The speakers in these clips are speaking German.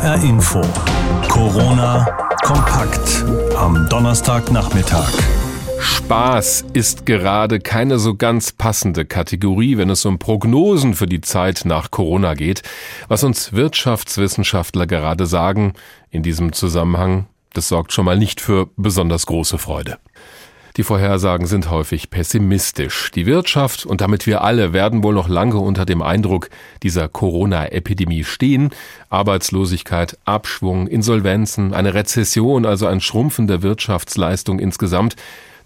HR Info. Corona kompakt am Donnerstagnachmittag. Spaß ist gerade keine so ganz passende Kategorie, wenn es um Prognosen für die Zeit nach Corona geht. Was uns Wirtschaftswissenschaftler gerade sagen in diesem Zusammenhang, das sorgt schon mal nicht für besonders große Freude. Die Vorhersagen sind häufig pessimistisch. Die Wirtschaft und damit wir alle werden wohl noch lange unter dem Eindruck dieser Corona-Epidemie stehen. Arbeitslosigkeit, Abschwung, Insolvenzen, eine Rezession, also ein Schrumpfen der Wirtschaftsleistung insgesamt,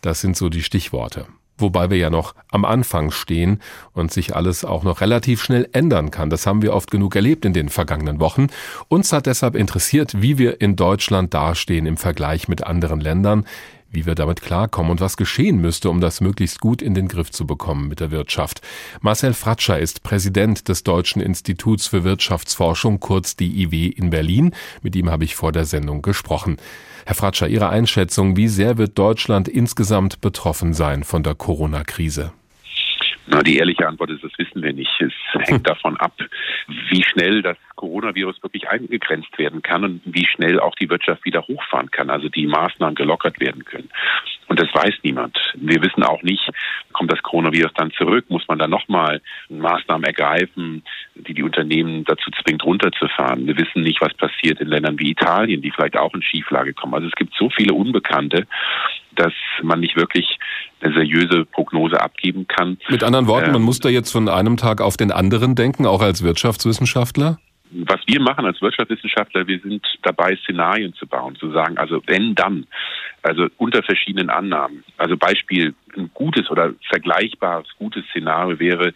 das sind so die Stichworte. Wobei wir ja noch am Anfang stehen und sich alles auch noch relativ schnell ändern kann. Das haben wir oft genug erlebt in den vergangenen Wochen. Uns hat deshalb interessiert, wie wir in Deutschland dastehen im Vergleich mit anderen Ländern wie wir damit klarkommen und was geschehen müsste, um das möglichst gut in den Griff zu bekommen mit der Wirtschaft. Marcel Fratscher ist Präsident des Deutschen Instituts für Wirtschaftsforschung, kurz DIW in Berlin. Mit ihm habe ich vor der Sendung gesprochen. Herr Fratscher, Ihre Einschätzung, wie sehr wird Deutschland insgesamt betroffen sein von der Corona-Krise? Na, die ehrliche Antwort ist, das wissen wir nicht. Es hängt davon ab, wie schnell das Coronavirus wirklich eingegrenzt werden kann und wie schnell auch die Wirtschaft wieder hochfahren kann, also die Maßnahmen gelockert werden können. Und das weiß niemand. Wir wissen auch nicht, kommt das Coronavirus dann zurück? Muss man dann nochmal Maßnahmen ergreifen, die die Unternehmen dazu zwingt, runterzufahren? Wir wissen nicht, was passiert in Ländern wie Italien, die vielleicht auch in Schieflage kommen. Also es gibt so viele Unbekannte, dass man nicht wirklich eine seriöse Prognose abgeben kann. Mit anderen Worten, man ähm, muss da jetzt von einem Tag auf den anderen denken, auch als Wirtschaftswissenschaftler? Was wir machen als Wirtschaftswissenschaftler, wir sind dabei, Szenarien zu bauen, zu sagen, also wenn dann, also unter verschiedenen Annahmen. Also Beispiel, ein gutes oder vergleichbares gutes Szenario wäre,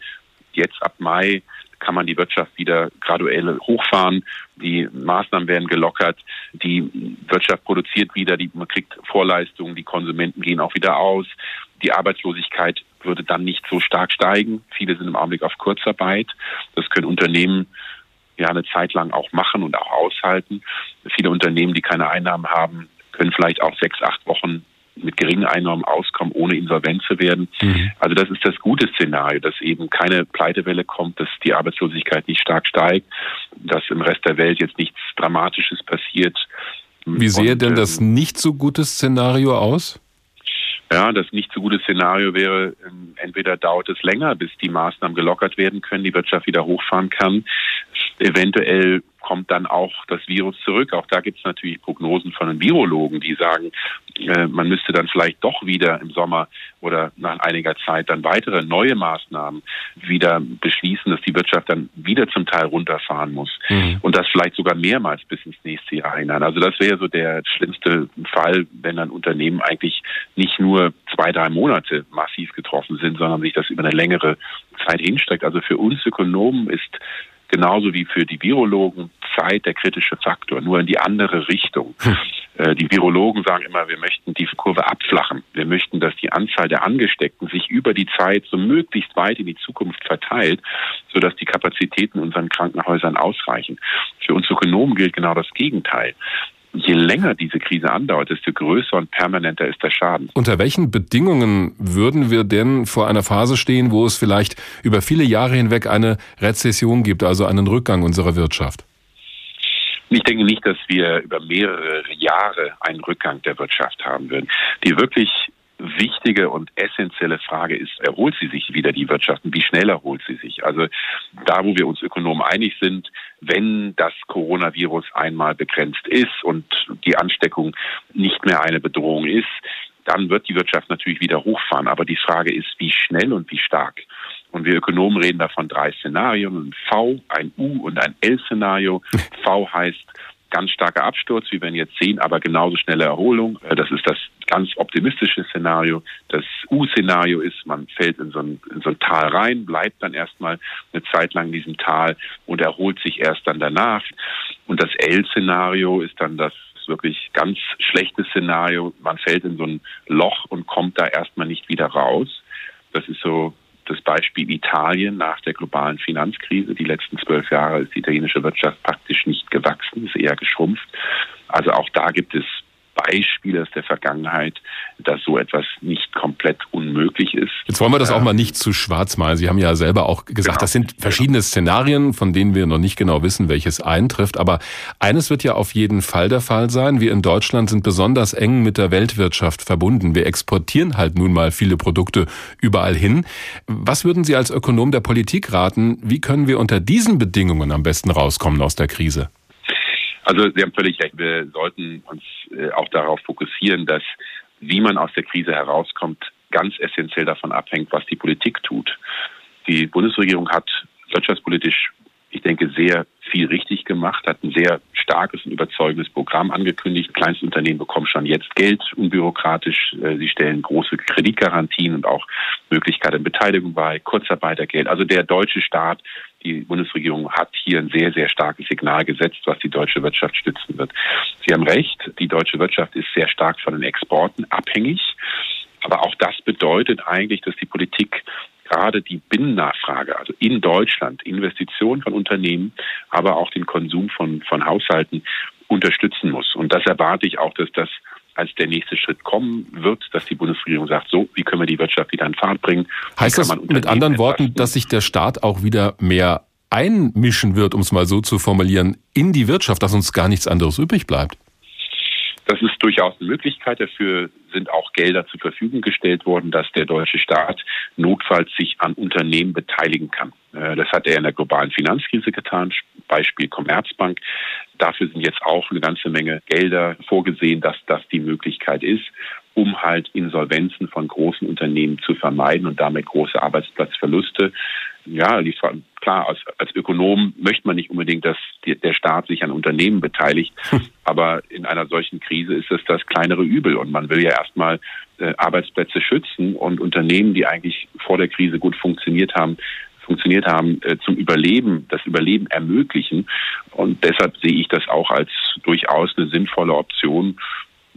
jetzt ab Mai kann man die Wirtschaft wieder graduell hochfahren, die Maßnahmen werden gelockert, die Wirtschaft produziert wieder, die, man kriegt Vorleistungen, die Konsumenten gehen auch wieder aus, die Arbeitslosigkeit würde dann nicht so stark steigen. Viele sind im Augenblick auf Kurzarbeit. Das können Unternehmen ja eine Zeit lang auch machen und auch aushalten. Viele Unternehmen, die keine Einnahmen haben, können vielleicht auch sechs, acht Wochen mit geringen Einnahmen auskommen, ohne insolvent zu werden. Mhm. Also das ist das gute Szenario, dass eben keine Pleitewelle kommt, dass die Arbeitslosigkeit nicht stark steigt, dass im Rest der Welt jetzt nichts Dramatisches passiert. Wie sehe denn das ähm, nicht so gute Szenario aus? Ja, das nicht so gute Szenario wäre, ähm, entweder dauert es länger, bis die Maßnahmen gelockert werden können, die Wirtschaft wieder hochfahren kann. Eventuell kommt dann auch das Virus zurück. Auch da gibt es natürlich Prognosen von den Virologen, die sagen, äh, man müsste dann vielleicht doch wieder im Sommer oder nach einiger Zeit dann weitere neue Maßnahmen wieder beschließen, dass die Wirtschaft dann wieder zum Teil runterfahren muss mhm. und das vielleicht sogar mehrmals bis ins nächste Jahr hinein. Also das wäre so der schlimmste Fall, wenn ein Unternehmen eigentlich nicht nur zwei, drei Monate massiv getroffen sind, sondern sich das über eine längere Zeit hinstreckt. Also für uns Ökonomen ist genauso wie für die Virologen Zeit der kritische Faktor, nur in die andere Richtung. Hm. Äh, die Virologen sagen immer, wir möchten die Kurve abflachen. Wir möchten, dass die Anzahl der Angesteckten sich über die Zeit so möglichst weit in die Zukunft verteilt, sodass die Kapazitäten in unseren Krankenhäusern ausreichen. Für uns Ökonomen gilt genau das Gegenteil je länger diese Krise andauert, desto größer und permanenter ist der Schaden. Unter welchen Bedingungen würden wir denn vor einer Phase stehen, wo es vielleicht über viele Jahre hinweg eine Rezession gibt, also einen Rückgang unserer Wirtschaft? Ich denke nicht, dass wir über mehrere Jahre einen Rückgang der Wirtschaft haben würden. Die wirklich wichtige und essentielle Frage ist, erholt sie sich wieder die Wirtschaft und wie schnell erholt sie sich? Also da, wo wir uns Ökonomen einig sind, wenn das Coronavirus einmal begrenzt ist und die Ansteckung nicht mehr eine Bedrohung ist, dann wird die Wirtschaft natürlich wieder hochfahren. Aber die Frage ist, wie schnell und wie stark. Und wir Ökonomen reden davon drei Szenarien, ein V, ein U und ein L-Szenario. V heißt ganz starker Absturz, wie wenn jetzt sehen, aber genauso schnelle Erholung. Äh, das ist das ganz optimistische Szenario. Das U-Szenario ist, man fällt in so, ein, in so ein Tal rein, bleibt dann erstmal eine Zeit lang in diesem Tal und erholt sich erst dann danach. Und das L-Szenario ist dann das wirklich ganz schlechte Szenario. Man fällt in so ein Loch und kommt da erstmal nicht wieder raus. Das ist so das Beispiel Italien nach der globalen Finanzkrise. Die letzten zwölf Jahre ist die italienische Wirtschaft praktisch nicht gewachsen, ist eher geschrumpft. Also auch da gibt es Beispiele aus der Vergangenheit, dass so etwas nicht komplett unmöglich ist. Jetzt wollen wir das auch mal nicht zu schwarz malen. Sie haben ja selber auch gesagt, genau. das sind verschiedene Szenarien, von denen wir noch nicht genau wissen, welches eintrifft. Aber eines wird ja auf jeden Fall der Fall sein. Wir in Deutschland sind besonders eng mit der Weltwirtschaft verbunden. Wir exportieren halt nun mal viele Produkte überall hin. Was würden Sie als Ökonom der Politik raten? Wie können wir unter diesen Bedingungen am besten rauskommen aus der Krise? Also Sie haben völlig recht. Wir sollten uns äh, auch darauf fokussieren, dass wie man aus der Krise herauskommt, ganz essentiell davon abhängt, was die Politik tut. Die Bundesregierung hat wirtschaftspolitisch, ich denke, sehr viel richtig gemacht, hat ein sehr starkes und überzeugendes Programm angekündigt. Kleinstunternehmen bekommen schon jetzt Geld unbürokratisch. Äh, sie stellen große Kreditgarantien und auch Möglichkeiten Beteiligung bei, Kurzarbeitergeld. Also der deutsche Staat die Bundesregierung hat hier ein sehr, sehr starkes Signal gesetzt, was die deutsche Wirtschaft stützen wird. Sie haben recht, die deutsche Wirtschaft ist sehr stark von den Exporten abhängig. Aber auch das bedeutet eigentlich, dass die Politik gerade die Binnennachfrage, also in Deutschland, Investitionen von Unternehmen, aber auch den Konsum von, von Haushalten unterstützen muss. Und das erwarte ich auch, dass das als der nächste Schritt kommen wird, dass die Bundesregierung sagt, so, wie können wir die Wirtschaft wieder in Fahrt bringen? Heißt das mit anderen Worten, dass sich der Staat auch wieder mehr einmischen wird, um es mal so zu formulieren, in die Wirtschaft, dass uns gar nichts anderes übrig bleibt? Das ist durchaus eine Möglichkeit. Dafür sind auch Gelder zur Verfügung gestellt worden, dass der deutsche Staat notfalls sich an Unternehmen beteiligen kann. Äh, das hat er in der globalen Finanzkrise getan, Beispiel Commerzbank. Dafür sind jetzt auch eine ganze Menge Gelder vorgesehen, dass das die Möglichkeit ist, um halt Insolvenzen von großen Unternehmen zu vermeiden und damit große Arbeitsplatzverluste. Ja, klar, als, als Ökonom möchte man nicht unbedingt, dass der Staat sich an Unternehmen beteiligt, aber in einer solchen Krise ist es das kleinere Übel und man will ja erstmal äh, Arbeitsplätze schützen und Unternehmen, die eigentlich vor der Krise gut funktioniert haben, funktioniert haben, äh, zum Überleben, das Überleben ermöglichen. Und deshalb sehe ich das auch als durchaus eine sinnvolle Option.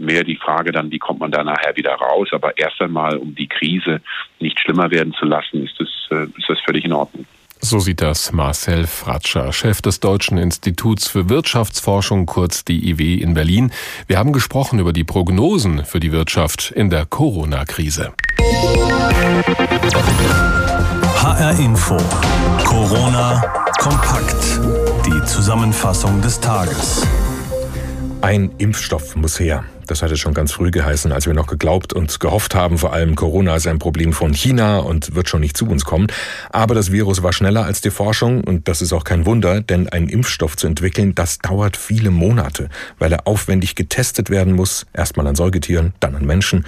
Mehr die Frage dann, wie kommt man da nachher wieder raus? Aber erst einmal, um die Krise nicht schlimmer werden zu lassen, ist das, äh, ist das völlig in Ordnung. So sieht das Marcel Fratscher, Chef des Deutschen Instituts für Wirtschaftsforschung, kurz DIW in Berlin. Wir haben gesprochen über die Prognosen für die Wirtschaft in der Corona-Krise. HR Info. Corona kompakt. Die Zusammenfassung des Tages. Ein Impfstoff muss her. Das hatte schon ganz früh geheißen, als wir noch geglaubt und gehofft haben, vor allem Corona ist ein Problem von China und wird schon nicht zu uns kommen. Aber das Virus war schneller als die Forschung und das ist auch kein Wunder, denn einen Impfstoff zu entwickeln, das dauert viele Monate, weil er aufwendig getestet werden muss, erstmal an Säugetieren, dann an Menschen.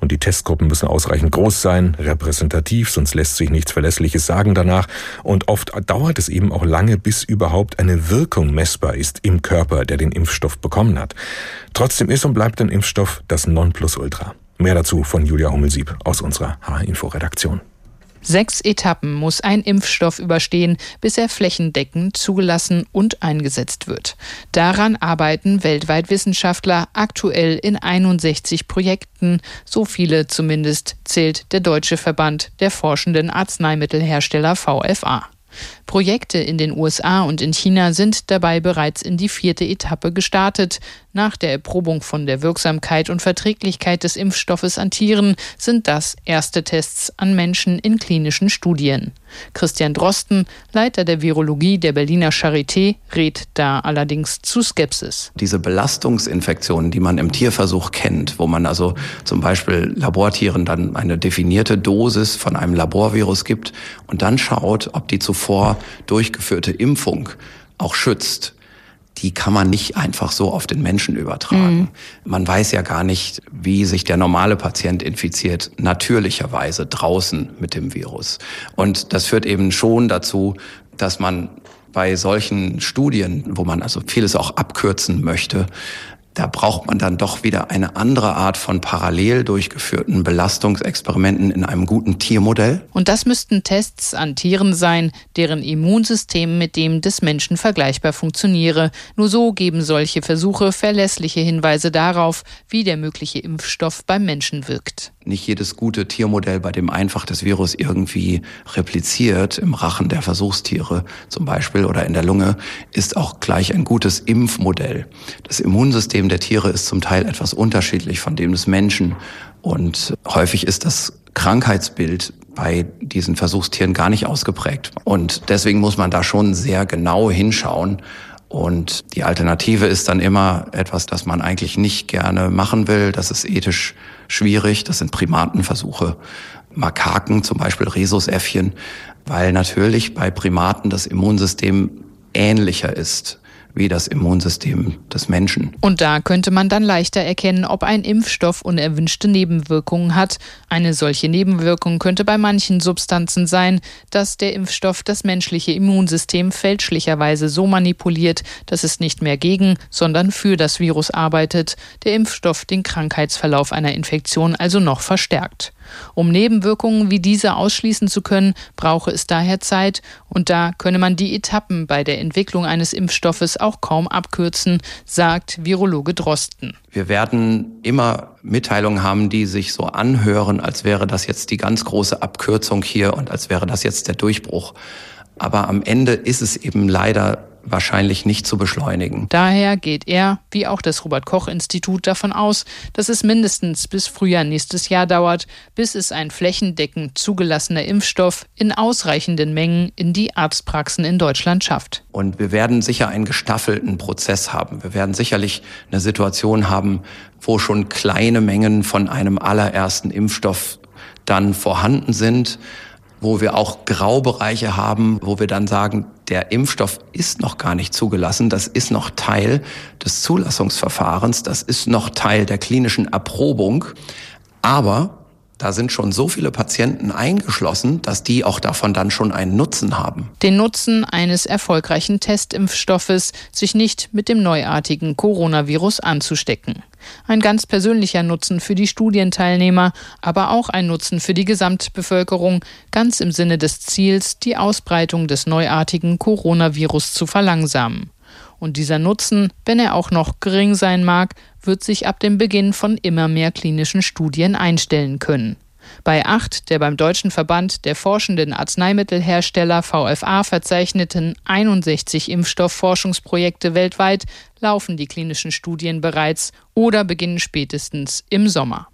Und die Testgruppen müssen ausreichend groß sein, repräsentativ, sonst lässt sich nichts Verlässliches sagen danach. Und oft dauert es eben auch lange, bis überhaupt eine Wirkung messbar ist im Körper, der den Impfstoff bekommen hat. Trotzdem ist und bleibt ein Impfstoff das Nonplusultra. Mehr dazu von Julia Hummelsieb aus unserer H-Info-Redaktion. Sechs Etappen muss ein Impfstoff überstehen, bis er flächendeckend zugelassen und eingesetzt wird. Daran arbeiten weltweit Wissenschaftler aktuell in 61 Projekten. So viele zumindest zählt der Deutsche Verband der forschenden Arzneimittelhersteller VFA. Projekte in den USA und in China sind dabei bereits in die vierte Etappe gestartet. Nach der Erprobung von der Wirksamkeit und Verträglichkeit des Impfstoffes an Tieren sind das erste Tests an Menschen in klinischen Studien. Christian Drosten, Leiter der Virologie der Berliner Charité, rät da allerdings zu Skepsis. Diese Belastungsinfektionen, die man im Tierversuch kennt, wo man also zum Beispiel Labortieren dann eine definierte Dosis von einem Laborvirus gibt und dann schaut, ob die zuvor durchgeführte Impfung auch schützt die kann man nicht einfach so auf den Menschen übertragen. Mhm. Man weiß ja gar nicht, wie sich der normale Patient infiziert, natürlicherweise draußen mit dem Virus. Und das führt eben schon dazu, dass man bei solchen Studien, wo man also vieles auch abkürzen möchte, da braucht man dann doch wieder eine andere Art von parallel durchgeführten Belastungsexperimenten in einem guten Tiermodell. Und das müssten Tests an Tieren sein, deren Immunsystem mit dem des Menschen vergleichbar funktioniere. Nur so geben solche Versuche verlässliche Hinweise darauf, wie der mögliche Impfstoff beim Menschen wirkt. Nicht jedes gute Tiermodell, bei dem einfach das Virus irgendwie repliziert, im Rachen der Versuchstiere zum Beispiel oder in der Lunge, ist auch gleich ein gutes Impfmodell. Das Immunsystem der Tiere ist zum Teil etwas unterschiedlich von dem des Menschen und häufig ist das Krankheitsbild bei diesen Versuchstieren gar nicht ausgeprägt. Und deswegen muss man da schon sehr genau hinschauen. Und die Alternative ist dann immer etwas, das man eigentlich nicht gerne machen will. Das ist ethisch schwierig. Das sind Primatenversuche. Makaken, zum Beispiel Rhesusäffchen, weil natürlich bei Primaten das Immunsystem ähnlicher ist wie das Immunsystem des Menschen. Und da könnte man dann leichter erkennen, ob ein Impfstoff unerwünschte Nebenwirkungen hat. Eine solche Nebenwirkung könnte bei manchen Substanzen sein, dass der Impfstoff das menschliche Immunsystem fälschlicherweise so manipuliert, dass es nicht mehr gegen, sondern für das Virus arbeitet, der Impfstoff den Krankheitsverlauf einer Infektion also noch verstärkt. Um Nebenwirkungen wie diese ausschließen zu können, brauche es daher Zeit und da könne man die Etappen bei der Entwicklung eines Impfstoffes auch kaum abkürzen, sagt Virologe Drosten. Wir werden immer Mitteilungen haben, die sich so anhören, als wäre das jetzt die ganz große Abkürzung hier und als wäre das jetzt der Durchbruch. Aber am Ende ist es eben leider wahrscheinlich nicht zu beschleunigen. Daher geht er, wie auch das Robert Koch Institut, davon aus, dass es mindestens bis Frühjahr nächstes Jahr dauert, bis es ein flächendeckend zugelassener Impfstoff in ausreichenden Mengen in die Arztpraxen in Deutschland schafft. Und wir werden sicher einen gestaffelten Prozess haben. Wir werden sicherlich eine Situation haben, wo schon kleine Mengen von einem allerersten Impfstoff dann vorhanden sind wo wir auch Graubereiche haben, wo wir dann sagen, der Impfstoff ist noch gar nicht zugelassen, das ist noch Teil des Zulassungsverfahrens, das ist noch Teil der klinischen Erprobung, aber da sind schon so viele Patienten eingeschlossen, dass die auch davon dann schon einen Nutzen haben. Den Nutzen eines erfolgreichen Testimpfstoffes, sich nicht mit dem neuartigen Coronavirus anzustecken. Ein ganz persönlicher Nutzen für die Studienteilnehmer, aber auch ein Nutzen für die Gesamtbevölkerung, ganz im Sinne des Ziels, die Ausbreitung des neuartigen Coronavirus zu verlangsamen. Und dieser Nutzen, wenn er auch noch gering sein mag, wird sich ab dem Beginn von immer mehr klinischen Studien einstellen können. Bei acht der beim Deutschen Verband der forschenden Arzneimittelhersteller VFA verzeichneten 61 Impfstoffforschungsprojekte weltweit laufen die klinischen Studien bereits oder beginnen spätestens im Sommer.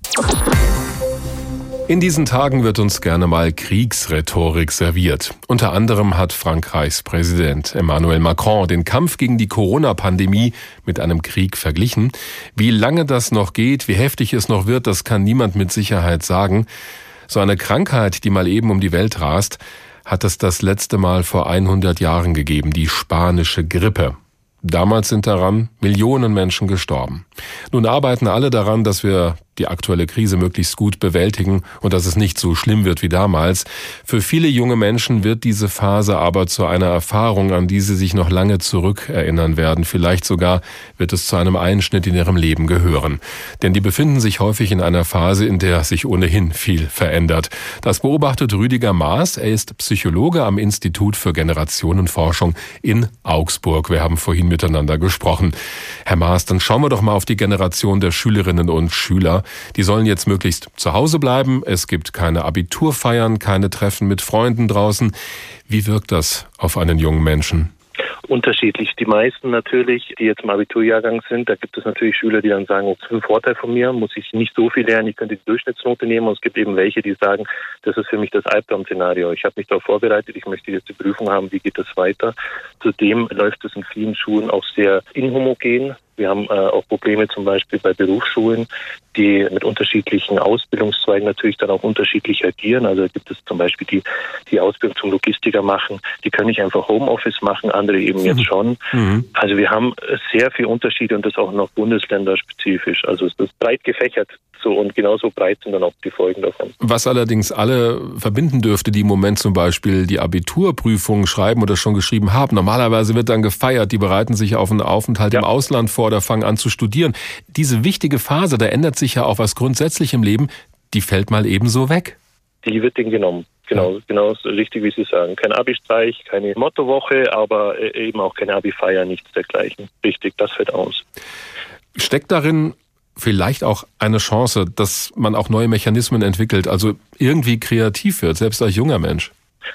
In diesen Tagen wird uns gerne mal Kriegsrhetorik serviert. Unter anderem hat Frankreichs Präsident Emmanuel Macron den Kampf gegen die Corona-Pandemie mit einem Krieg verglichen. Wie lange das noch geht, wie heftig es noch wird, das kann niemand mit Sicherheit sagen. So eine Krankheit, die mal eben um die Welt rast, hat es das letzte Mal vor 100 Jahren gegeben, die spanische Grippe. Damals sind daran Millionen Menschen gestorben. Nun arbeiten alle daran, dass wir die aktuelle Krise möglichst gut bewältigen und dass es nicht so schlimm wird wie damals. Für viele junge Menschen wird diese Phase aber zu einer Erfahrung, an die sie sich noch lange zurückerinnern werden. Vielleicht sogar wird es zu einem Einschnitt in ihrem Leben gehören. Denn die befinden sich häufig in einer Phase, in der sich ohnehin viel verändert. Das beobachtet Rüdiger Maas. Er ist Psychologe am Institut für Generationenforschung in Augsburg. Wir haben vorhin miteinander gesprochen. Herr Maas, dann schauen wir doch mal auf die Generation der Schülerinnen und Schüler. Die sollen jetzt möglichst zu Hause bleiben. Es gibt keine Abiturfeiern, keine Treffen mit Freunden draußen. Wie wirkt das auf einen jungen Menschen? unterschiedlich. Die meisten natürlich, die jetzt im Abiturjahrgang sind, da gibt es natürlich Schüler, die dann sagen, das ist ein Vorteil von mir, muss ich nicht so viel lernen, ich könnte die Durchschnittsnote nehmen. Und es gibt eben welche, die sagen, das ist für mich das Albtraum-Szenario. Ich habe mich darauf vorbereitet, ich möchte jetzt die Prüfung haben, wie geht das weiter. Zudem läuft es in vielen Schulen auch sehr inhomogen. Wir haben äh, auch Probleme zum Beispiel bei Berufsschulen, die mit unterschiedlichen Ausbildungszweigen natürlich dann auch unterschiedlich agieren. Also gibt es zum Beispiel die, die Ausbildung zum Logistiker machen, die können nicht einfach Homeoffice machen, andere eben jetzt mhm. schon. Mhm. Also wir haben sehr viele Unterschiede und das auch noch bundesländerspezifisch. Also es ist breit gefächert so und genauso breit sind dann auch die Folgen davon. Was allerdings alle verbinden dürfte, die im Moment zum Beispiel die Abiturprüfungen schreiben oder schon geschrieben haben. Normalerweise wird dann gefeiert, die bereiten sich auf einen Aufenthalt ja. im Ausland vor oder fangen an zu studieren. Diese wichtige Phase, da ändert sich ja auch was grundsätzlich im Leben, die fällt mal ebenso weg. Die wird denen genommen. Genau, genau so richtig, wie Sie sagen. Kein Abi-Streich, keine Mottowoche, aber eben auch keine Abi-Feier, nichts dergleichen. Richtig, das fällt aus. Steckt darin vielleicht auch eine Chance, dass man auch neue Mechanismen entwickelt, also irgendwie kreativ wird, selbst als junger Mensch.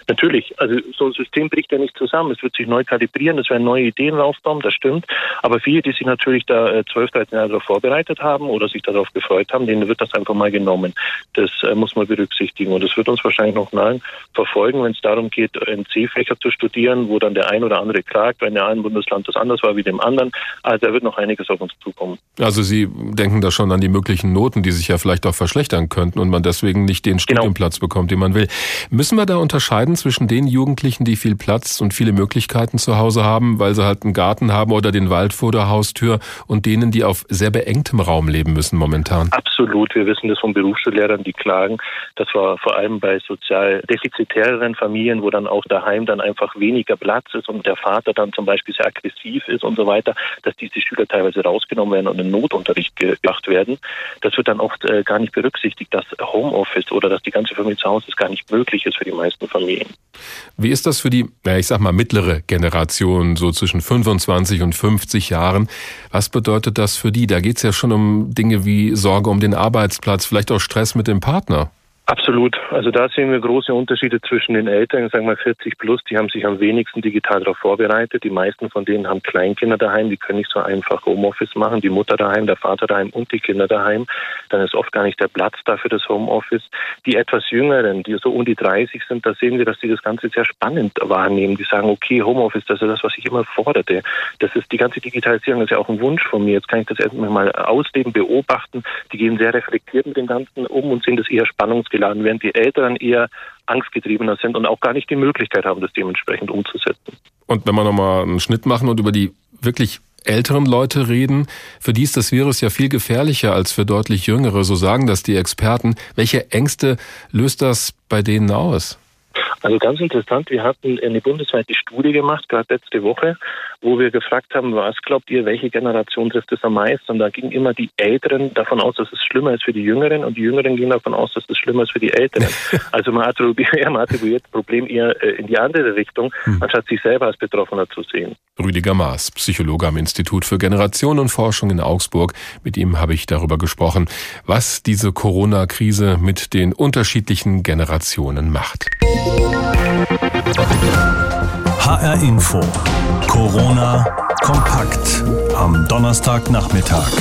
Natürlich, also so ein System bricht ja nicht zusammen. Es wird sich neu kalibrieren, es werden neue Ideen aufbauen, das stimmt. Aber viele, die sich natürlich da 12, äh, 13 Jahre darauf vorbereitet haben oder sich darauf gefreut haben, denen wird das einfach mal genommen. Das äh, muss man berücksichtigen. Und es wird uns wahrscheinlich noch lange verfolgen, wenn es darum geht, NC-Fächer zu studieren, wo dann der ein oder andere klagt, wenn der einen Bundesland das anders war wie dem anderen. Also da wird noch einiges auf uns zukommen. Also Sie denken da schon an die möglichen Noten, die sich ja vielleicht auch verschlechtern könnten und man deswegen nicht den genau. Studienplatz bekommt, den man will. Müssen wir da unterscheiden? Unterscheiden zwischen den Jugendlichen, die viel Platz und viele Möglichkeiten zu Hause haben, weil sie halt einen Garten haben oder den Wald vor der Haustür und denen, die auf sehr beengtem Raum leben müssen momentan? Absolut. Wir wissen das von Berufsschullehrern, die klagen. Das war vor allem bei sozial defizitäreren Familien, wo dann auch daheim dann einfach weniger Platz ist und der Vater dann zum Beispiel sehr aggressiv ist und so weiter, dass diese Schüler teilweise rausgenommen werden und in Notunterricht gebracht werden. Das wird dann oft äh, gar nicht berücksichtigt, dass Homeoffice oder dass die ganze Familie zu Hause ist gar nicht möglich ist für die meisten Familien gehen. Wie ist das für die, ja, ich sag mal, mittlere Generation, so zwischen 25 und 50 Jahren? Was bedeutet das für die? Da geht es ja schon um Dinge wie Sorge um den Arbeitsplatz, vielleicht auch Stress mit dem Partner. Absolut. Also da sehen wir große Unterschiede zwischen den Eltern, sagen wir 40 plus, die haben sich am wenigsten digital darauf vorbereitet. Die meisten von denen haben Kleinkinder daheim, die können nicht so einfach Homeoffice machen. Die Mutter daheim, der Vater daheim und die Kinder daheim. Dann ist oft gar nicht der Platz da für das Homeoffice. Die etwas Jüngeren, die so um die 30 sind, da sehen wir, dass die das Ganze sehr spannend wahrnehmen. Die sagen, okay, Homeoffice, das ist das, was ich immer forderte. Das ist die ganze Digitalisierung, ist ja auch ein Wunsch von mir. Jetzt kann ich das erstmal mal ausleben, beobachten. Die gehen sehr reflektiert mit dem Ganzen um und sehen das eher spannungsgeladen geladen, während die Älteren eher angstgetriebener sind und auch gar nicht die Möglichkeit haben, das dementsprechend umzusetzen. Und wenn wir nochmal einen Schnitt machen und über die wirklich älteren Leute reden, für die ist das Virus ja viel gefährlicher als für deutlich jüngere, so sagen das die Experten. Welche Ängste löst das bei denen aus? Also ganz interessant, wir hatten eine bundesweite Studie gemacht, gerade letzte Woche, wo wir gefragt haben, was glaubt ihr, welche Generation trifft es am meisten? Und da gingen immer die Älteren davon aus, dass es schlimmer ist für die Jüngeren und die Jüngeren gingen davon aus, dass es schlimmer ist für die Älteren. also man attribuiert, man attribuiert das Problem eher äh, in die andere Richtung, hm. anstatt sich selber als Betroffener zu sehen. Rüdiger Maas, Psychologe am Institut für Generationenforschung in Augsburg. Mit ihm habe ich darüber gesprochen, was diese Corona-Krise mit den unterschiedlichen Generationen macht. HR Info. Corona kompakt am Donnerstagnachmittag.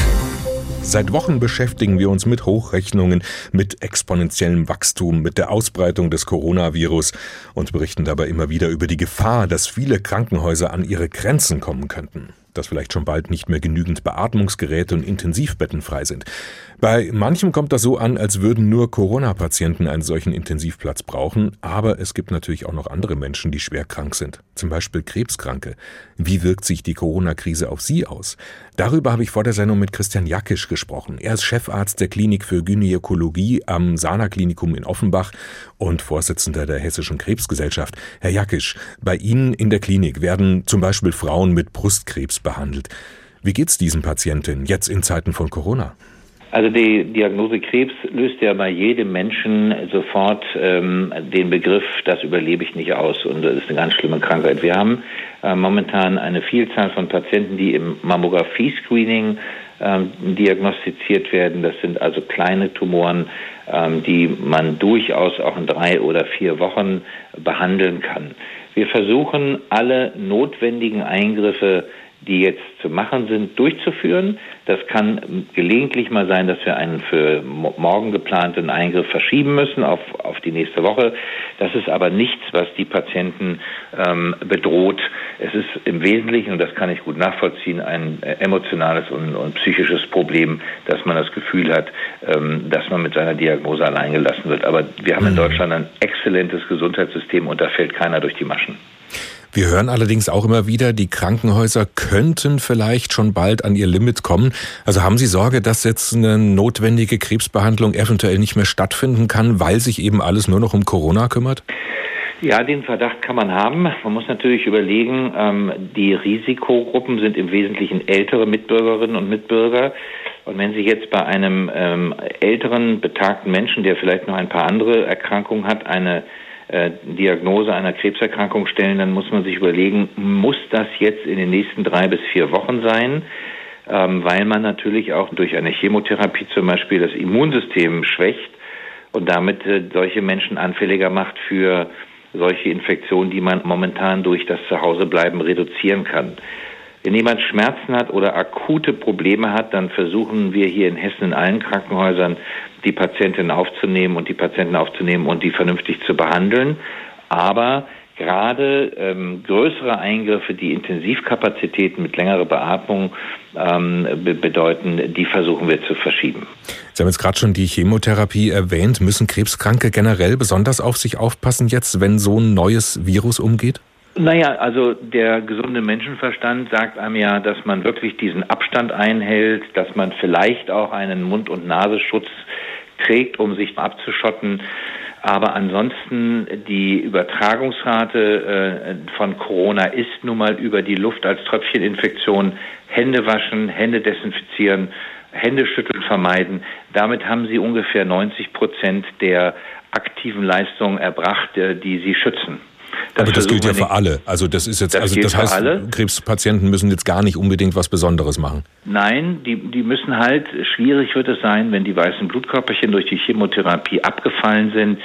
Seit Wochen beschäftigen wir uns mit Hochrechnungen, mit exponentiellem Wachstum, mit der Ausbreitung des Coronavirus und berichten dabei immer wieder über die Gefahr, dass viele Krankenhäuser an ihre Grenzen kommen könnten dass vielleicht schon bald nicht mehr genügend Beatmungsgeräte und Intensivbetten frei sind. Bei manchem kommt das so an, als würden nur Corona-Patienten einen solchen Intensivplatz brauchen, aber es gibt natürlich auch noch andere Menschen, die schwer krank sind, zum Beispiel Krebskranke. Wie wirkt sich die Corona-Krise auf sie aus? Darüber habe ich vor der Sendung mit Christian Jackisch gesprochen. Er ist Chefarzt der Klinik für Gynäkologie am Sana Klinikum in Offenbach und Vorsitzender der Hessischen Krebsgesellschaft. Herr Jackisch, bei Ihnen in der Klinik werden zum Beispiel Frauen mit Brustkrebs behandelt. Wie geht's diesen Patientinnen jetzt in Zeiten von Corona? Also die Diagnose Krebs löst ja bei jedem Menschen sofort ähm, den Begriff, das überlebe ich nicht aus und das ist eine ganz schlimme Krankheit. Wir haben äh, momentan eine Vielzahl von Patienten, die im Mammographie-Screening ähm, diagnostiziert werden. Das sind also kleine Tumoren, ähm, die man durchaus auch in drei oder vier Wochen behandeln kann. Wir versuchen alle notwendigen Eingriffe die jetzt zu machen sind, durchzuführen. Das kann gelegentlich mal sein, dass wir einen für morgen geplanten Eingriff verschieben müssen auf, auf die nächste Woche. Das ist aber nichts, was die Patienten ähm, bedroht. Es ist im Wesentlichen, und das kann ich gut nachvollziehen, ein emotionales und, und psychisches Problem, dass man das Gefühl hat, ähm, dass man mit seiner Diagnose alleingelassen wird. Aber wir haben in mhm. Deutschland ein exzellentes Gesundheitssystem und da fällt keiner durch die Maschen. Wir hören allerdings auch immer wieder, die Krankenhäuser könnten vielleicht schon bald an ihr Limit kommen. Also haben Sie Sorge, dass jetzt eine notwendige Krebsbehandlung eventuell nicht mehr stattfinden kann, weil sich eben alles nur noch um Corona kümmert? Ja, den Verdacht kann man haben. Man muss natürlich überlegen, ähm, die Risikogruppen sind im Wesentlichen ältere Mitbürgerinnen und Mitbürger. Und wenn Sie jetzt bei einem ähm, älteren, betagten Menschen, der vielleicht noch ein paar andere Erkrankungen hat, eine Diagnose einer Krebserkrankung stellen, dann muss man sich überlegen, muss das jetzt in den nächsten drei bis vier Wochen sein? ähm, weil man natürlich auch durch eine Chemotherapie zum Beispiel das Immunsystem schwächt und damit äh, solche Menschen anfälliger macht für solche Infektionen, die man momentan durch das Zuhausebleiben reduzieren kann. Wenn jemand Schmerzen hat oder akute Probleme hat, dann versuchen wir hier in Hessen in allen Krankenhäusern die Patienten aufzunehmen und die Patienten aufzunehmen und die vernünftig zu behandeln. Aber gerade ähm, größere Eingriffe, die Intensivkapazitäten mit längerer Beatmung ähm, be bedeuten, die versuchen wir zu verschieben. Sie haben jetzt gerade schon die Chemotherapie erwähnt. Müssen Krebskranke generell besonders auf sich aufpassen jetzt, wenn so ein neues Virus umgeht? Naja, also der gesunde Menschenverstand sagt einem ja, dass man wirklich diesen Abstand einhält, dass man vielleicht auch einen Mund- und Nasenschutz trägt, um sich abzuschotten. Aber ansonsten die Übertragungsrate äh, von Corona ist nun mal über die Luft als Tröpfcheninfektion. Hände waschen, Hände desinfizieren, Hände schütteln vermeiden. Damit haben sie ungefähr 90 Prozent der aktiven Leistungen erbracht, äh, die sie schützen. Das Aber das gilt ja für alle. Also das ist jetzt, das also das heißt, alle. Krebspatienten müssen jetzt gar nicht unbedingt was Besonderes machen. Nein, die, die müssen halt, schwierig wird es sein, wenn die weißen Blutkörperchen durch die Chemotherapie abgefallen sind.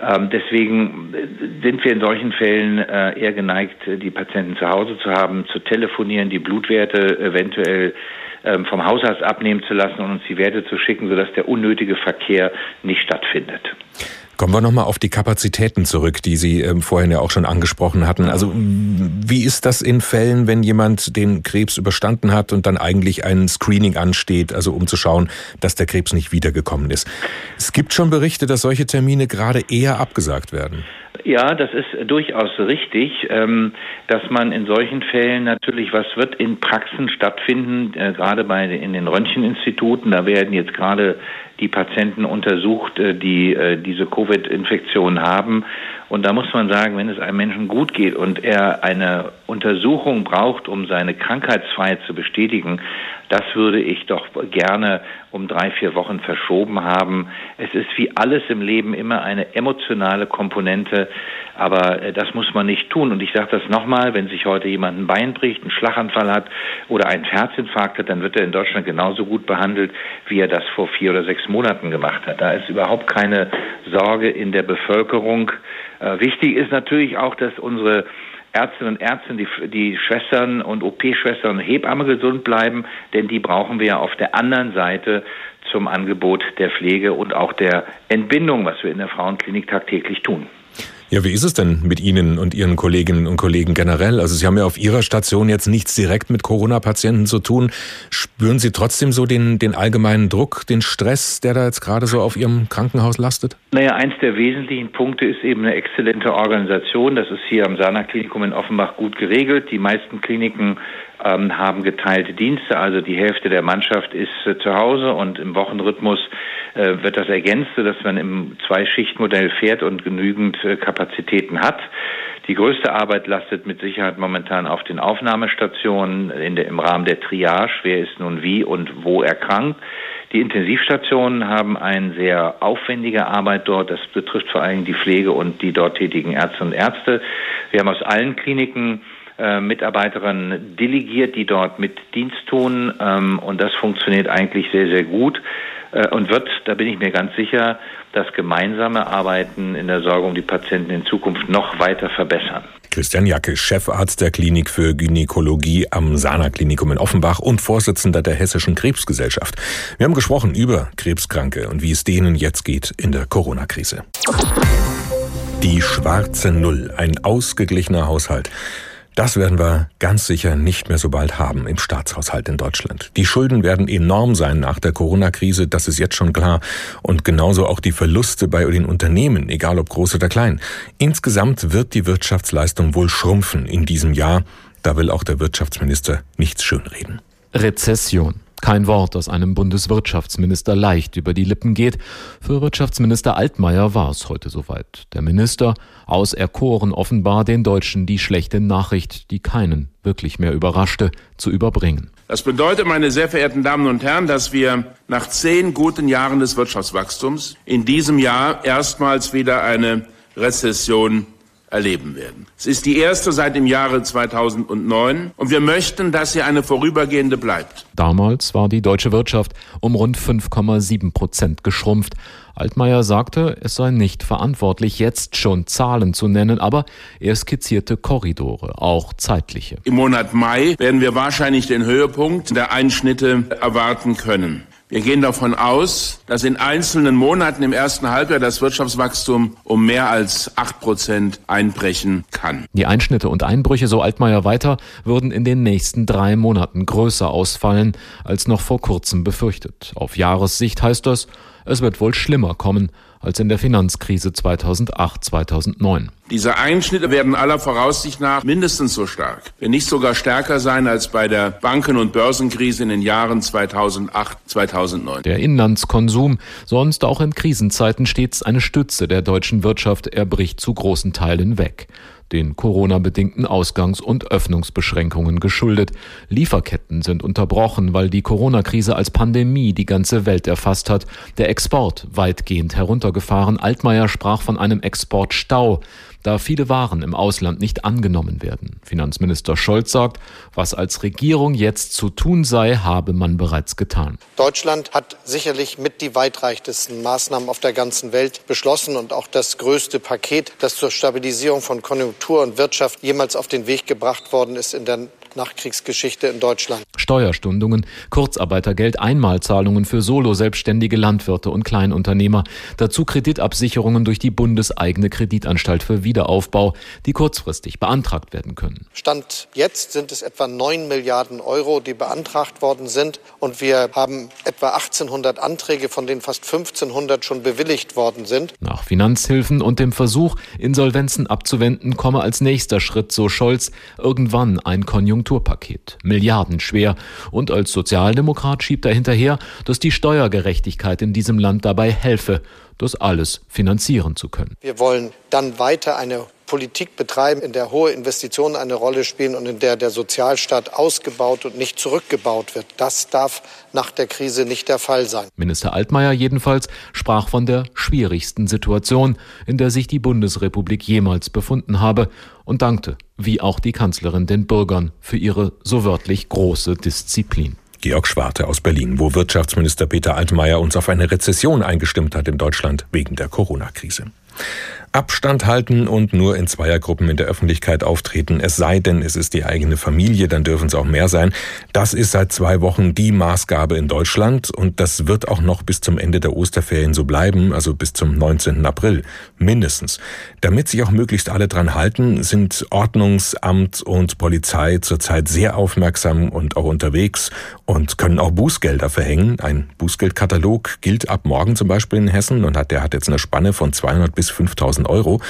Ähm, deswegen sind wir in solchen Fällen äh, eher geneigt, die Patienten zu Hause zu haben, zu telefonieren, die Blutwerte eventuell ähm, vom Hausarzt abnehmen zu lassen und uns die Werte zu schicken, sodass der unnötige Verkehr nicht stattfindet. Kommen wir nochmal auf die Kapazitäten zurück, die Sie ähm, vorhin ja auch schon angesprochen hatten. Also wie ist das in Fällen, wenn jemand den Krebs überstanden hat und dann eigentlich ein Screening ansteht, also um zu schauen, dass der Krebs nicht wiedergekommen ist? Es gibt schon Berichte, dass solche Termine gerade eher abgesagt werden. Ja, das ist durchaus richtig, ähm, dass man in solchen Fällen natürlich, was wird in Praxen stattfinden, äh, gerade bei in den Röntgeninstituten, da werden jetzt gerade die Patienten untersucht, äh, die äh, diese Covid-Infektion haben. Und da muss man sagen, wenn es einem Menschen gut geht und er eine Untersuchung braucht, um seine Krankheitsfreiheit zu bestätigen, das würde ich doch gerne um drei, vier Wochen verschoben haben. Es ist wie alles im Leben immer eine emotionale Komponente, aber äh, das muss man nicht tun. Und ich sage das nochmal, wenn sich heute jemand ein Bein bricht, einen Schlaganfall hat oder einen Herzinfarkt hat, dann wird er in Deutschland genauso gut behandelt, wie er das vor vier oder sechs Monaten gemacht hat. Da ist überhaupt keine Sorge in der Bevölkerung. Äh, wichtig ist natürlich auch, dass unsere Ärztinnen und Ärzte, die, die Schwestern und OP-Schwestern und Hebamme gesund bleiben, denn die brauchen wir ja auf der anderen Seite zum Angebot der Pflege und auch der Entbindung, was wir in der Frauenklinik tagtäglich tun. Ja, wie ist es denn mit Ihnen und Ihren Kolleginnen und Kollegen generell? Also Sie haben ja auf Ihrer Station jetzt nichts direkt mit Corona-Patienten zu tun. Spüren Sie trotzdem so den, den allgemeinen Druck, den Stress, der da jetzt gerade so auf Ihrem Krankenhaus lastet? Naja, eins der wesentlichen Punkte ist eben eine exzellente Organisation. Das ist hier am Sana-Klinikum in Offenbach gut geregelt. Die meisten Kliniken ähm, haben geteilte Dienste, also die Hälfte der Mannschaft ist äh, zu Hause und im Wochenrhythmus äh, wird das ergänzt, dass man im Zwei-Schicht-Modell fährt und genügend äh, Kapazitäten hat. Die größte Arbeit lastet mit Sicherheit momentan auf den Aufnahmestationen in der, im Rahmen der Triage. Wer ist nun wie und wo erkrankt? Die Intensivstationen haben eine sehr aufwendige Arbeit dort. Das betrifft vor allem die Pflege und die dort tätigen Ärzte und Ärzte. Wir haben aus allen Kliniken äh, Mitarbeiterinnen delegiert, die dort mit Dienst tun. Ähm, und das funktioniert eigentlich sehr, sehr gut äh, und wird, da bin ich mir ganz sicher, das gemeinsame Arbeiten in der Sorge um die Patienten in Zukunft noch weiter verbessern. Christian Jacke, Chefarzt der Klinik für Gynäkologie am Sana-Klinikum in Offenbach und Vorsitzender der Hessischen Krebsgesellschaft. Wir haben gesprochen über Krebskranke und wie es denen jetzt geht in der Corona-Krise. Die schwarze Null, ein ausgeglichener Haushalt. Das werden wir ganz sicher nicht mehr so bald haben im Staatshaushalt in Deutschland. Die Schulden werden enorm sein nach der Corona-Krise, das ist jetzt schon klar. Und genauso auch die Verluste bei den Unternehmen, egal ob groß oder klein. Insgesamt wird die Wirtschaftsleistung wohl schrumpfen in diesem Jahr. Da will auch der Wirtschaftsminister nichts schönreden. Rezession. Kein Wort, das einem Bundeswirtschaftsminister leicht über die Lippen geht. Für Wirtschaftsminister Altmaier war es heute soweit. Der Minister auserkoren offenbar den Deutschen die schlechte Nachricht, die keinen wirklich mehr überraschte, zu überbringen. Das bedeutet, meine sehr verehrten Damen und Herren, dass wir nach zehn guten Jahren des Wirtschaftswachstums in diesem Jahr erstmals wieder eine Rezession erleben werden. Es ist die erste seit dem Jahre 2009 und wir möchten, dass sie eine vorübergehende bleibt. Damals war die deutsche Wirtschaft um rund 5,7 Prozent geschrumpft. Altmaier sagte, es sei nicht verantwortlich, jetzt schon Zahlen zu nennen, aber er skizzierte Korridore, auch zeitliche. Im Monat Mai werden wir wahrscheinlich den Höhepunkt der Einschnitte erwarten können. Wir gehen davon aus, dass in einzelnen Monaten im ersten Halbjahr das Wirtschaftswachstum um mehr als acht Prozent einbrechen kann. Die Einschnitte und Einbrüche, so Altmaier weiter, würden in den nächsten drei Monaten größer ausfallen als noch vor kurzem befürchtet. Auf Jahressicht heißt das, es wird wohl schlimmer kommen als in der Finanzkrise 2008, 2009. Diese Einschnitte werden aller Voraussicht nach mindestens so stark, wenn nicht sogar stärker sein als bei der Banken- und Börsenkrise in den Jahren 2008, 2009. Der Inlandskonsum, sonst auch in Krisenzeiten stets eine Stütze der deutschen Wirtschaft, er bricht zu großen Teilen weg den Corona-bedingten Ausgangs- und Öffnungsbeschränkungen geschuldet. Lieferketten sind unterbrochen, weil die Corona-Krise als Pandemie die ganze Welt erfasst hat. Der Export weitgehend heruntergefahren. Altmaier sprach von einem Exportstau da viele Waren im Ausland nicht angenommen werden. Finanzminister Scholz sagt, was als Regierung jetzt zu tun sei, habe man bereits getan. Deutschland hat sicherlich mit die weitreichtesten Maßnahmen auf der ganzen Welt beschlossen und auch das größte Paket, das zur Stabilisierung von Konjunktur und Wirtschaft jemals auf den Weg gebracht worden ist in der Nachkriegsgeschichte in Deutschland. Steuerstundungen, Kurzarbeitergeld, Einmalzahlungen für Solo-Selbstständige Landwirte und Kleinunternehmer, dazu Kreditabsicherungen durch die bundeseigene Kreditanstalt für Wiederaufbau, die kurzfristig beantragt werden können. Stand jetzt sind es etwa 9 Milliarden Euro, die beantragt worden sind und wir haben etwa 1800 Anträge, von denen fast 1500 schon bewilligt worden sind. Nach Finanzhilfen und dem Versuch, Insolvenzen abzuwenden, komme als nächster Schritt, so Scholz, irgendwann ein Konjunktur Konjunkturpaket, milliardenschwer. Und als Sozialdemokrat schiebt er hinterher, dass die Steuergerechtigkeit in diesem Land dabei helfe, das alles finanzieren zu können. Wir wollen dann weiter eine Politik betreiben, in der hohe Investitionen eine Rolle spielen und in der der Sozialstaat ausgebaut und nicht zurückgebaut wird. Das darf nach der Krise nicht der Fall sein. Minister Altmaier jedenfalls sprach von der schwierigsten Situation, in der sich die Bundesrepublik jemals befunden habe und dankte, wie auch die Kanzlerin, den Bürgern für ihre so wörtlich große Disziplin. Georg Schwarte aus Berlin, wo Wirtschaftsminister Peter Altmaier uns auf eine Rezession eingestimmt hat in Deutschland wegen der Corona-Krise. Abstand halten und nur in Zweiergruppen in der Öffentlichkeit auftreten, es sei denn, es ist die eigene Familie, dann dürfen es auch mehr sein. Das ist seit zwei Wochen die Maßgabe in Deutschland und das wird auch noch bis zum Ende der Osterferien so bleiben, also bis zum 19. April mindestens. Damit sich auch möglichst alle dran halten, sind Ordnungsamt und Polizei zurzeit sehr aufmerksam und auch unterwegs und können auch Bußgelder verhängen. Ein Bußgeldkatalog gilt ab morgen zum Beispiel in Hessen und hat, der hat jetzt eine Spanne von 200 bis 5000 Euro.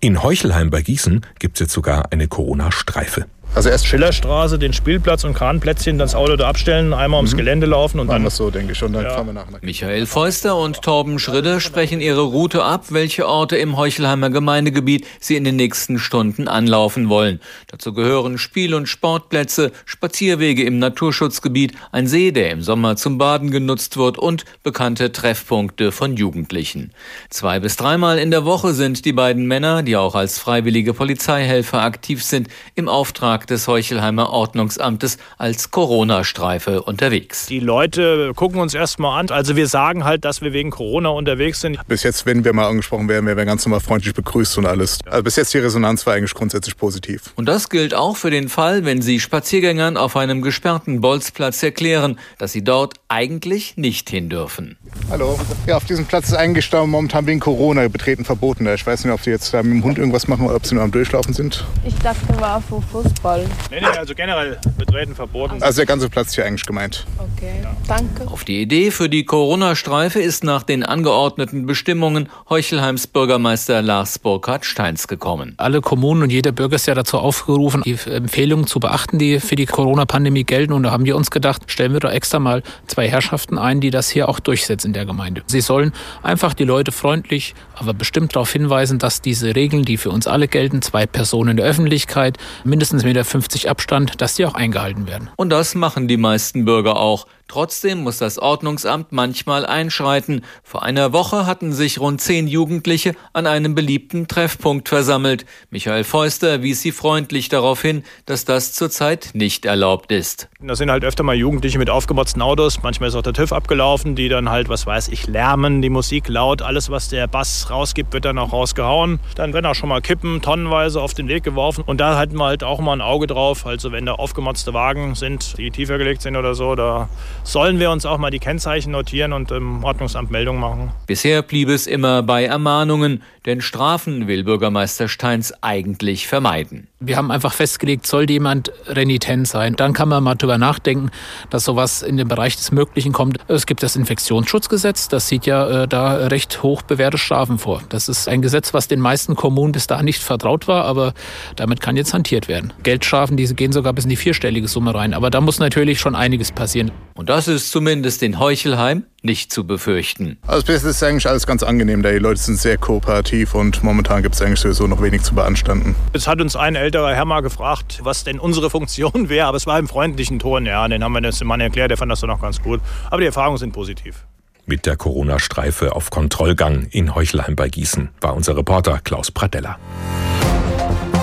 In Heuchelheim bei Gießen gibt es jetzt sogar eine Corona-Streife. Also erst Schillerstraße, den Spielplatz und Kahnplätzchen, dann das Auto da abstellen, einmal ums mhm. Gelände laufen und dann. das so, denke ich. Und dann ja. fahren wir nach. Michael Feuster und Torben Schridde sprechen ihre Route ab, welche Orte im Heuchelheimer Gemeindegebiet sie in den nächsten Stunden anlaufen wollen. Dazu gehören Spiel- und Sportplätze, Spazierwege im Naturschutzgebiet, ein See, der im Sommer zum Baden genutzt wird und bekannte Treffpunkte von Jugendlichen. Zwei bis dreimal in der Woche sind die beiden Männer, die auch als freiwillige Polizeihelfer aktiv sind, im Auftrag Auftrag des Heuchelheimer Ordnungsamtes als Corona-Streife unterwegs. Die Leute gucken uns erstmal an. Also wir sagen halt, dass wir wegen Corona unterwegs sind. Bis jetzt, wenn wir mal angesprochen werden, werden wir ganz normal freundlich begrüßt und alles. Also bis jetzt die Resonanz war eigentlich grundsätzlich positiv. Und das gilt auch für den Fall, wenn Sie Spaziergängern auf einem gesperrten Bolzplatz erklären, dass sie dort eigentlich nicht hin dürfen. Hallo. Ja, auf diesem Platz ist eigentlich momentan wegen Corona betreten verboten. Ich weiß nicht, ob Sie jetzt da mit dem Hund irgendwas machen oder ob Sie nur am Durchlaufen sind. Ich dachte, war für Fußball. Fall. Nee, nee, also generell betreten verboten. Also der ganze Platz ist hier eigentlich gemeint. Okay, ja. danke. Auf die Idee für die Corona-Streife ist nach den angeordneten Bestimmungen Heuchelheims Bürgermeister Lars Burkhard Steins gekommen. Alle Kommunen und jeder Bürger ist ja dazu aufgerufen, die Empfehlungen zu beachten, die für die Corona-Pandemie gelten. Und da haben wir uns gedacht, stellen wir doch extra mal zwei Herrschaften ein, die das hier auch durchsetzen in der Gemeinde. Sie sollen einfach die Leute freundlich, aber bestimmt darauf hinweisen, dass diese Regeln, die für uns alle gelten, zwei Personen in der Öffentlichkeit, mindestens mit 1,50 Meter Abstand, dass die auch eingehalten werden. Und das machen die meisten Bürger auch. Trotzdem muss das Ordnungsamt manchmal einschreiten. Vor einer Woche hatten sich rund zehn Jugendliche an einem beliebten Treffpunkt versammelt. Michael Feuster wies sie freundlich darauf hin, dass das zurzeit nicht erlaubt ist. Da sind halt öfter mal Jugendliche mit aufgemotzten Autos. Manchmal ist auch der TÜV abgelaufen, die dann halt, was weiß ich, lärmen, die Musik laut. Alles, was der Bass rausgibt, wird dann auch rausgehauen. Dann werden auch schon mal Kippen tonnenweise auf den Weg geworfen. Und da halten wir halt auch mal ein Auge drauf. Also wenn da aufgemotzte Wagen sind, die tiefer gelegt sind oder so, da sollen wir uns auch mal die Kennzeichen notieren und im Ordnungsamt Meldung machen. Bisher blieb es immer bei Ermahnungen, denn Strafen will Bürgermeister Steins eigentlich vermeiden. Wir haben einfach festgelegt, soll jemand renitent sein. Dann kann man mal drüber nachdenken, dass sowas in den Bereich des Möglichen kommt. Es gibt das Infektionsschutzgesetz, das sieht ja äh, da recht hoch bewährte Strafen vor. Das ist ein Gesetz, was den meisten Kommunen bis dahin nicht vertraut war, aber damit kann jetzt hantiert werden. Geldstrafen, diese gehen sogar bis in die vierstellige Summe rein. Aber da muss natürlich schon einiges passieren. Und das ist zumindest in Heuchelheim nicht zu befürchten. Also bis jetzt ist eigentlich alles ganz angenehm da. Die Leute sind sehr kooperativ und momentan gibt es eigentlich sowieso noch wenig zu beanstanden. Es hat uns ein älterer Herr mal gefragt, was denn unsere Funktion wäre, aber es war im freundlichen Ton. Ja, den haben wir dem Mann erklärt, der fand das dann auch ganz gut. Aber die Erfahrungen sind positiv. Mit der Corona-Streife auf Kontrollgang in Heuchelheim bei Gießen war unser Reporter Klaus Pradella.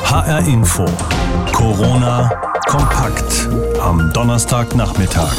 HR Info. Corona kompakt am Donnerstagnachmittag.